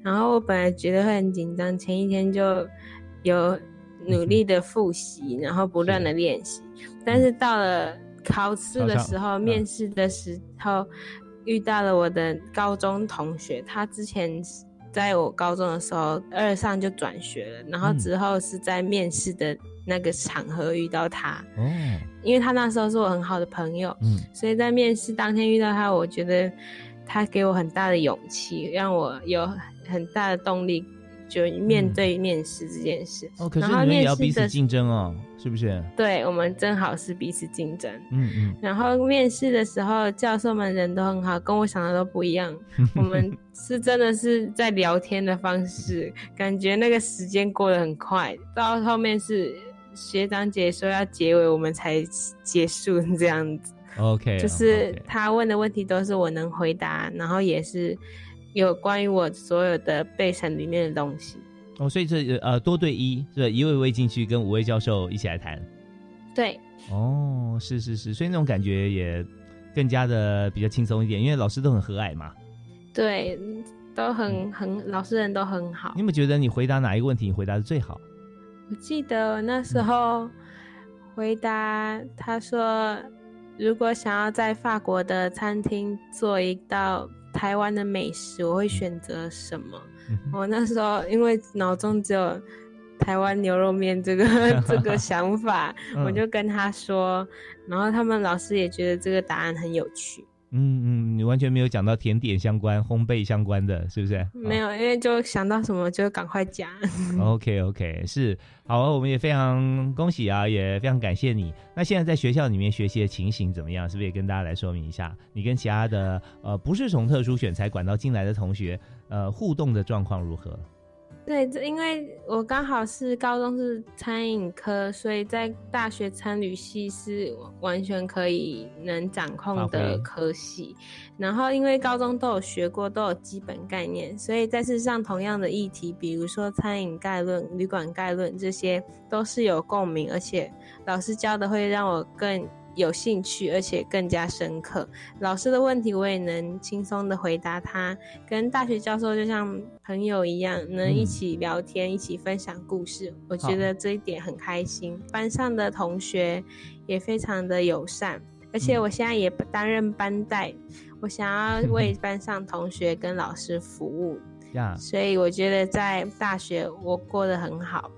然后我本来觉得会很紧张，前一天就有努力的复习，然后不断的练习，但是到了考试的时候，面试的时候遇到了我的高中同学，他之前在我高中的时候二上就转学了，然后之后是在面试的。那个场合遇到他，哦，因为他那时候是我很好的朋友，嗯，所以在面试当天遇到他，我觉得他给我很大的勇气，让我有很大的动力。就面对面试这件事，哦，可是你们也要彼此竞争哦，是不是？对，我们正好是彼此竞争。嗯嗯。然后面试的时候，教授们人都很好，跟我想的都不一样。<laughs> 我们是真的是在聊天的方式，感觉那个时间过得很快。到后面是学长姐说要结尾，我们才结束这样子。OK，就是他问的问题都是我能回答，然后也是。有关于我所有的备审里面的东西哦，所以这呃多对一，这一位位进去跟五位教授一起来谈，对，哦，是是是，所以那种感觉也更加的比较轻松一点，因为老师都很和蔼嘛，对，都很很老师人都很好。你有没有觉得你回答哪一个问题你回答的最好？我记得那时候回答他说，如果想要在法国的餐厅做一道。台湾的美食我会选择什么？我那时候因为脑中只有台湾牛肉面这个 <laughs> 这个想法，我就跟他说，然后他们老师也觉得这个答案很有趣。嗯嗯，你完全没有讲到甜点相关、烘焙相关的，是不是？没有，因为就想到什么就赶快讲。<laughs> OK OK，是好，我们也非常恭喜啊，也非常感谢你。那现在在学校里面学习的情形怎么样？是不是也跟大家来说明一下？你跟其他的呃不是从特殊选材管道进来的同学，呃互动的状况如何？对，这因为我刚好是高中是餐饮科，所以在大学餐旅系是完全可以能掌控的科系。然后因为高中都有学过，都有基本概念，所以再次上同样的议题，比如说餐饮概论、旅馆概论，这些都是有共鸣，而且老师教的会让我更有兴趣，而且更加深刻。老师的问题我也能轻松的回答他，跟大学教授就像朋友一样，能一起聊天，一起分享故事。我觉得这一点很开心。班上的同学也非常的友善，而且我现在也担任班带，我想要为班上同学跟老师服务，呀，所以我觉得在大学我过得很好。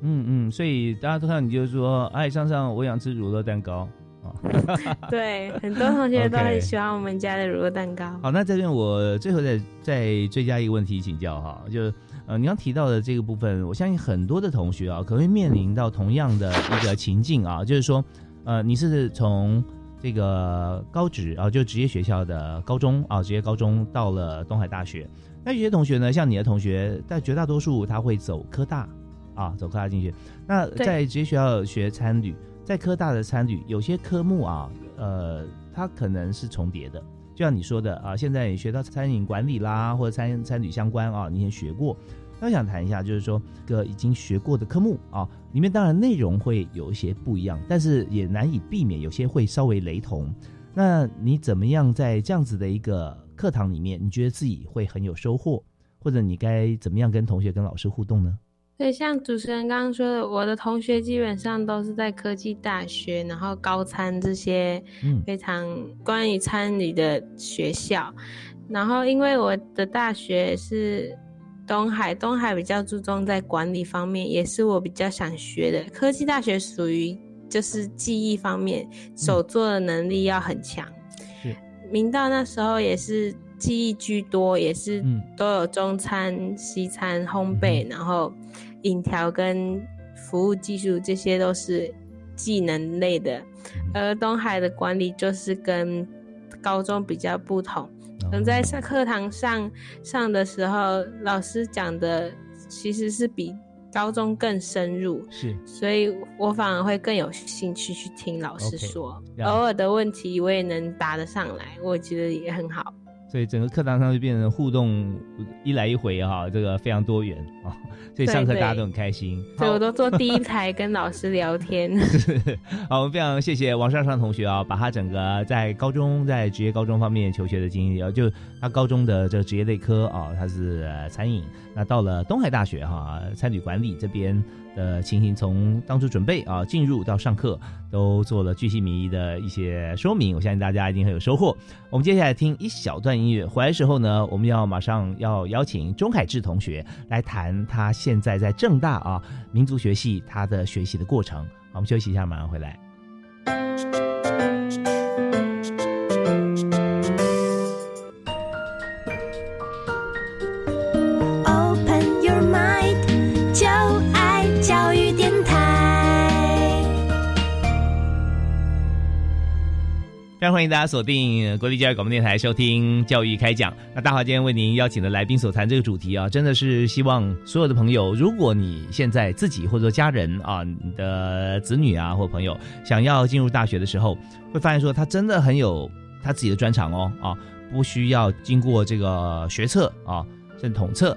嗯嗯，所以大家都看到你就是说，哎，上上我想吃乳酪蛋糕啊。<laughs> 对，很多同学都很喜欢我们家的乳酪蛋糕。好，那这边我最后再再追加一个问题请教哈，就是呃，你刚提到的这个部分，我相信很多的同学啊，可能会面临到同样的一个情境啊，就是说，呃，你是从这个高职啊，就职业学校的高中啊，职业高中到了东海大学，那有些同学呢，像你的同学，但绝大多数他会走科大啊，走科大进去。那在职业学校学参旅，在科大的参与，有些科目啊，呃，它可能是重叠的。就像你说的啊，现在你学到餐饮管理啦，或者餐餐饮相关啊，你也学过。那我想谈一下，就是说，个已经学过的科目啊，里面当然内容会有一些不一样，但是也难以避免有些会稍微雷同。那你怎么样在这样子的一个课堂里面，你觉得自己会很有收获，或者你该怎么样跟同学、跟老师互动呢？对，像主持人刚刚说的，我的同学基本上都是在科技大学，然后高参这些嗯非常关于参与的学校。然后因为我的大学是东海，东海比较注重在管理方面，也是我比较想学的。科技大学属于就是记忆方面，手做的能力要很强。是明道那时候也是记忆居多，也是嗯都有中餐、西餐、烘焙，然后饮调跟服务技术，这些都是技能类的。而东海的管理就是跟高中比较不同，可能在上课堂上上的时候，老师讲的其实是比高中更深入，是所以我反而会更有兴趣去听老师说。了偶尔的问题我也能答得上来，我觉得也很好。所以整个课堂上就变成互动一来一回哈、这个非常多元啊、所以上课大家都很开心。所以我都坐第一 <laughs> 排跟老师聊天。<laughs> 好，我们非常谢谢王尚尚同学啊，把他整个在高中在职业高中方面求学的经历啊，就他高中的这个职业类科啊，他是呃餐饮，那到了东海大学哈、餐旅管理这边呃情形，从当初准备啊进入到上课，都做了巨细靡遗的一些说明，我相信大家一定很有收获。我们接下来听一小段音乐，回来时候呢，我们要马上要邀请钟凯志同学来谈他现在在正大啊民族学系他的学习的过程。好，我们休息一下，马上回来。欢迎大家锁定国立教育广播电台收听教育开讲。那大华今天为您邀请的来宾所谈这个主题啊，真的是希望所有的朋友，如果你现在自己或者说家人啊，你的子女啊或朋友想要进入大学的时候，会发现说他真的很有他自己的专长哦啊，不需要经过这个学测啊，甚至统测，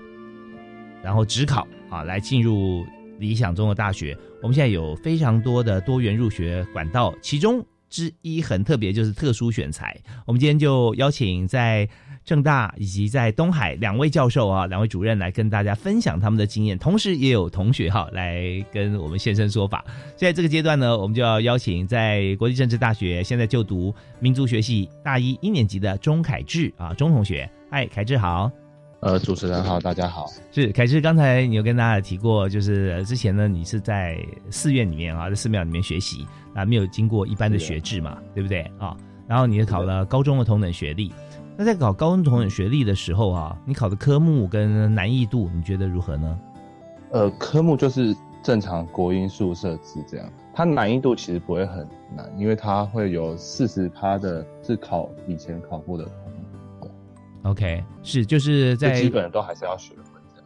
然后职考啊来进入理想中的大学。我们现在有非常多的多元入学管道，其中之一很特别，就是特殊选材。我们今天就邀请在正大以及在东海两位教授啊，两位主任来跟大家分享他们的经验，同时也有同学哈来跟我们现身说法。现在这个阶段呢，我们就要邀请在国际政治大学现在就读民族学系大一一年级的钟凯志啊，钟同学，嗨，凯志好。呃，主持人好，大家好。是凯志，刚才你有跟大家提过，就是呃之前呢，你是在寺院里面啊，在寺庙里面学习啊，没有经过一般的学制嘛，对不对啊？然后你也考了高中的同等学历。那在考高中同等学历的时候啊，你考的科目跟难易度，你觉得如何呢？呃，科目就是正常国音数设置这样，它难易度其实不会很难，因为它会有四十趴的是考以前考过的。OK，是就是在基本都还是要学会。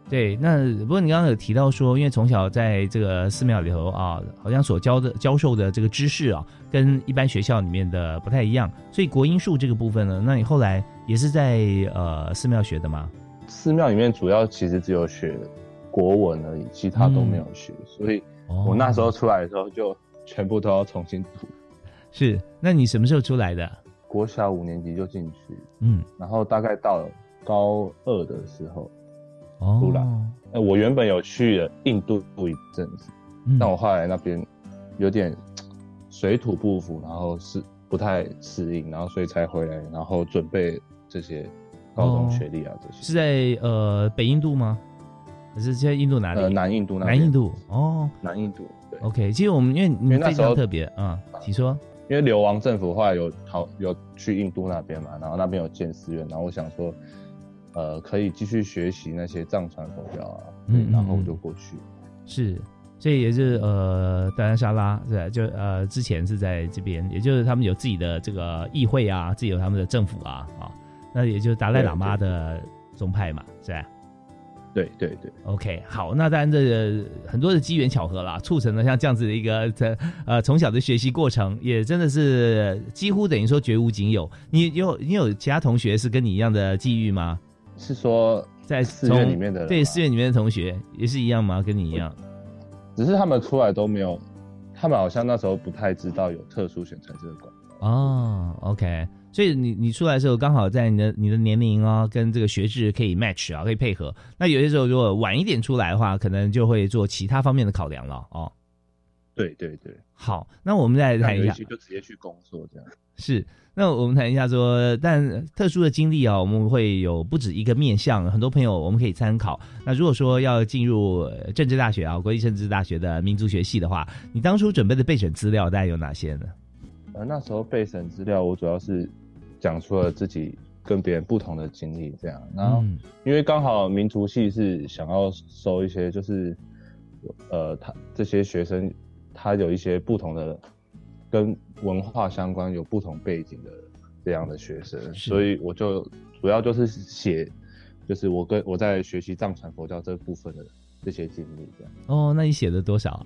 对，那不过你刚刚有提到说，因为从小在这个寺庙里头啊，好像所教的教授的这个知识啊，跟一般学校里面的不太一样，所以国音术这个部分呢，那你后来也是在呃寺庙学的吗？寺庙里面主要其实只有学国文而已，其他都没有学，所以我那时候出来的时候就全部都要重新读。是，那你什么时候出来的？国小五年级就进去，嗯，然后大概到了高二的时候。哦，出来。哎，我原本有去了印度一阵子，嗯但我后来那边有点水土不服，然后是不太适应，然后所以才回来，然后准备这些高中学历啊这些。是在呃北印度吗？还是在印度哪里？呃，南印度那南印度哦，南印度。对，OK。其实我们因为因为那时候特别啊，你说，因为流亡政府后来有逃有去印度那边嘛，然后那边有建寺院，然后我想说。呃，可以继续学习那些藏传佛教啊，嗯，然后我就过去。是，所以也是呃，达兰沙拉是就呃之前是在这边，也就是他们有自己的这个议会啊，自己有他们的政府啊啊，那也就是达赖喇嘛的宗派嘛，是吧？对对对，OK，好，那当然这很多的机缘巧合啦，促成了像这样子的一个这呃从小的学习过程，也真的是几乎等于说绝无仅有。你有你有其他同学是跟你一样的际遇吗？是说在寺院里面的对寺院里面的同学也是一样吗？跟你一样？只是他们出来都没有，他们好像那时候不太知道有特殊选材这个管道。哦，OK，所以你你出来的时候刚好在你的你的年龄啊跟这个学制可以 match 啊，可以配合。那有些时候如果晚一点出来的话，可能就会做其他方面的考量了哦。对对对，好，那我们再谈一下，就直接去工作这样。是，那我们谈一下说，但特殊的经历啊，我们会有不止一个面向，很多朋友我们可以参考。那如果说要进入政治大学啊，国际政治大学的民族学系的话，你当初准备的备审资料大概有哪些呢？呃，那时候备审资料，我主要是讲出了自己跟别人不同的经历，这样。然后，因为刚好民族系是想要收一些，就是呃，他这些学生他有一些不同的。跟文化相关、有不同背景的这样的学生，所以我就主要就是写，就是我跟我在学习藏传佛教这部分的这些经历，这样。哦，那你写了多少啊？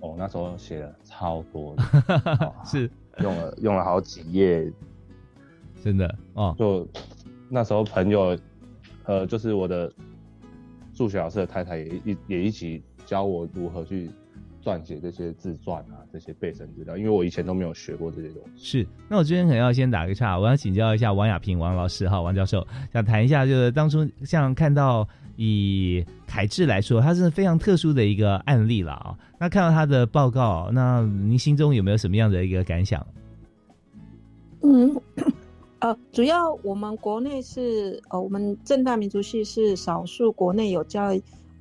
哦，那时候写了超多的，<laughs> 哦、是用了 <laughs> 用了好几页，真的哦。就那时候朋友，呃，就是我的数学老师的太太也一也一起教我如何去。撰写这些自传啊，这些备审资料，因为我以前都没有学过这些东西。是，那我这边可能要先打个岔，我要请教一下王亚平王老师哈，王教授，想谈一下，就是当初像看到以凯志来说，他是非常特殊的一个案例了啊。那看到他的报告，那您心中有没有什么样的一个感想？嗯，呃，主要我们国内是呃，我们正大民族系是少数国内有教。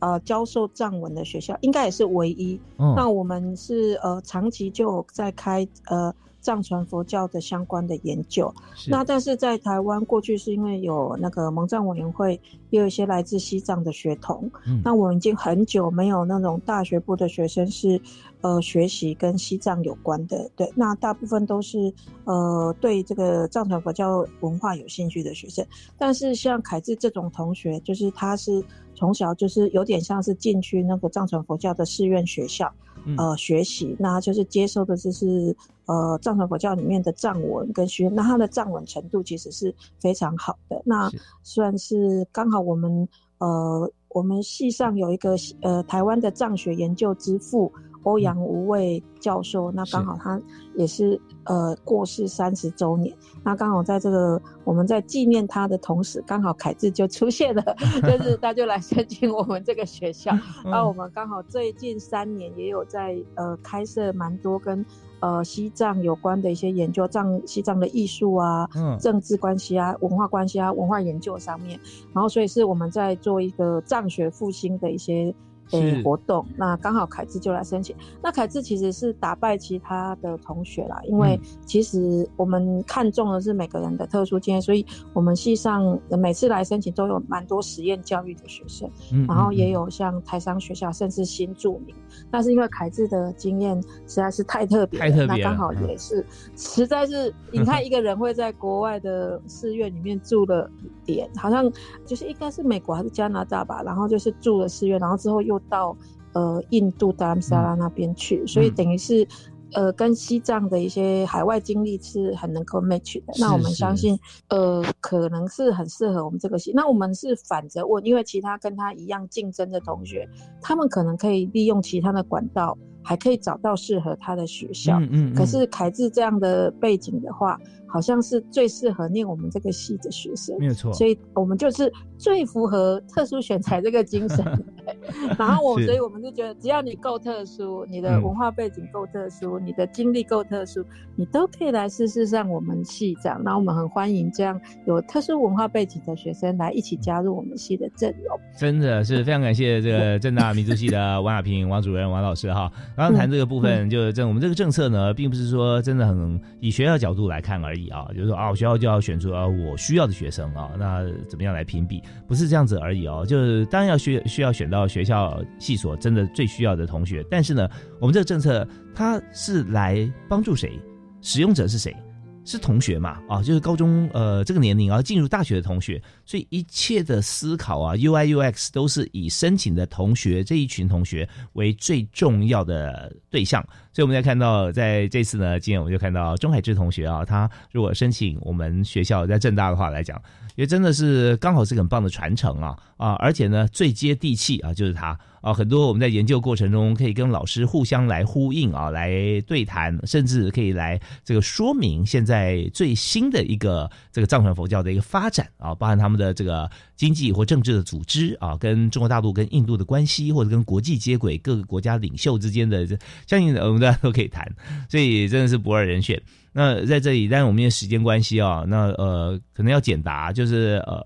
呃，教授藏文的学校应该也是唯一。嗯、那我们是呃长期就在开呃藏传佛教的相关的研究。那但是在台湾过去是因为有那个蒙藏委员会，也有一些来自西藏的学童。嗯、那我们已经很久没有那种大学部的学生是呃学习跟西藏有关的。对，那大部分都是呃对这个藏传佛教文化有兴趣的学生。但是像凯智这种同学，就是他是。从小就是有点像是进去那个藏传佛教的寺院学校，嗯、呃，学习，那就是接收的就是呃藏传佛教里面的藏文跟学，那他的藏文程度其实是非常好的，那算是刚好我们呃我们系上有一个呃台湾的藏学研究之父欧阳无畏教授，那刚好他也是呃过世三十周年，那刚好在这个我们在纪念他的同时，刚好凯智就出现了，<laughs> 就是他就来申请我们这个学校，那、我们刚好最近三年也有在呃开设蛮多跟呃西藏有关的一些研究，藏西藏的艺术啊、嗯政治关系啊、文化关系啊、文化研究上面，然后所以是我们在做一个藏学复兴的一些。诶、是活动，那刚好凯志就来申请。那凯志其实是打败其他的同学啦，因为其实我们看中的是每个人的特殊经验，所以我们系上每次来申请都有蛮多实验教育的学生，嗯然后也嗯有像台商学校，甚至新著名。但是因为凯志的经验实在是太特别了，太特别了那刚好也是，实在是你看一个人会在国外的寺院里面住了点，好像就是应该是美国还是加拿大吧，然后就是住了寺院，然后之后又到呃印度达姆萨拉那边去，所以嗯等于是。呃，跟西藏的一些海外经历是很能够 match 的。那我们相信，呃，可能是很适合我们这个系。那我们是反着问，因为其他跟他一样竞争的同学，他们可能可以利用其他的管道，还可以找到适合他的学校。嗯嗯嗯可是凯智这样的背景的话，好像是最适合念我们这个系的学生。没有错所以我们就是最符合特殊选材这个精神。<laughs> 然后我，是所以我们就觉得，只要你够特殊，你的嗯文化背景够特殊，你的经历够特殊，你都可以来试试上我们系这样。然后我们很欢迎这样有特殊文化背景的学生来一起加入我们系的阵容。真的是非常感谢这个正大民族系的王亚平王主任王老师哈。刚刚谈这个部分，就是这我们这个政策呢，并不是说真的很以学校角度来看而已啊，就是说啊，学校就要选出啊我需要的学生啊，那怎么样来评比，不是这样子而已哦。就是当然要需需要选到学校系所真的最需要的同学，但是呢，我们这个政策它是来帮助谁？使用者是谁？是同学嘛？啊，就是高中呃这个年龄啊进入大学的同学，所以一切的思考啊，UI UX 都是以申请的同学这一群同学为最重要的对象。所以我们在看到在这次呢，今天我们就看到钟海志同学啊，他如果申请我们学校在正大的话来讲，也真的是刚好是很棒的传承啊啊，而且呢最接地气啊就是他。啊，很多我们在研究过程中可以跟老师互相来呼应啊，来对谈，甚至可以来这个说明现在最新的一个这个藏传佛教的一个发展啊，包含他们的这个经济或政治的组织啊，跟中国大陆跟印度的关系，或者跟国际接轨各个国家领袖之间的，这相信我们大家都可以谈，<laughs> 所以真的是不二人选。那在这里，但是我们因为时间关系啊，那呃可能要简答，就是呃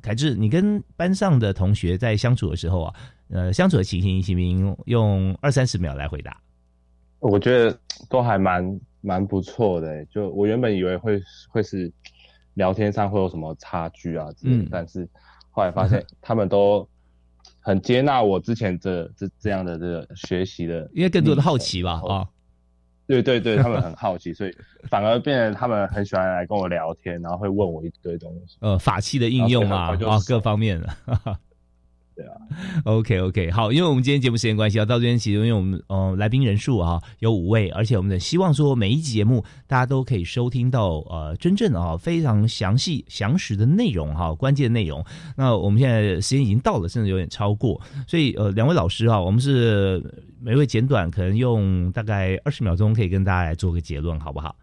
凯志，你跟班上的同学在相处的时候啊，呃相处的情形，请您用二三十秒来回答。我觉得都还蛮蛮不错的欸。就我原本以为会会是聊天上会有什么差距啊之类的，嗯但是后来发现 <laughs> 他们都很接纳我之前这这这样的这个学习的，因为更多的好奇吧，啊，对对对，他们很好奇，所以 <laughs> 反而变得他们很喜欢来跟我聊天，然后会问我一堆东西。呃，法器的应用啊，啊，各方面的。对啊，OK OK，好，因为我们今天节目时间关系啊，到这边其实因为我们呃来宾人数啊有五位，而且我们的希望说每一集节目大家都可以收听到呃真正的啊非常详细详实的内容哈、关键内容。那我们现在时间已经到了，甚至有点超过，所以呃两位老师啊，我们是每位简短，可能用大概二十秒钟可以跟大家来做个结论，好不好？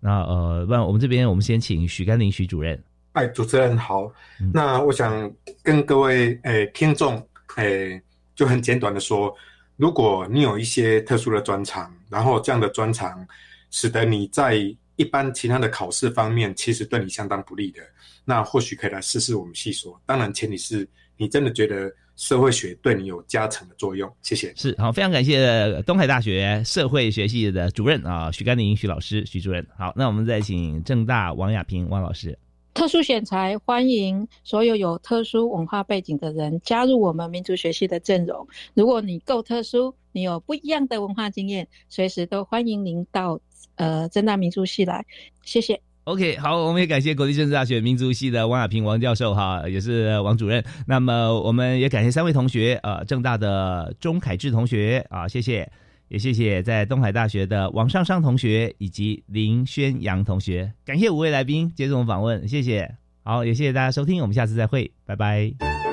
那呃，那我们这边我们先请许甘霖许主任。哎，主持人好。嗯那我想跟各位诶、听众诶、就很简短的说，如果你有一些特殊的专长，然后这样的专长使得你在一般其他的考试方面其实对你相当不利的，那或许可以来试试我们系所。当然，前提是你真的觉得社会学对你有加成的作用。谢谢。是好，非常感谢东海大学社会学系的主任啊，许甘霖许老师，许主任。好，那我们再请正大王亚平王老师。特殊选材欢迎所有有特殊文化背景的人加入我们民族学系的阵容。如果你够特殊，你有不一样的文化经验，随时都欢迎您到呃正大民族系来。谢谢。OK，好，我们也感谢国立政治大学民族系的王亚平王教授哈，也是王主任。那么我们也感谢三位同学，呃，正大的钟凯志同学啊，谢谢，也谢谢在东海大学的王尚尚同学以及林宣阳同学，感谢五位来宾接受我们访问，谢谢。好，也谢谢大家收听，我们下次再会，拜拜。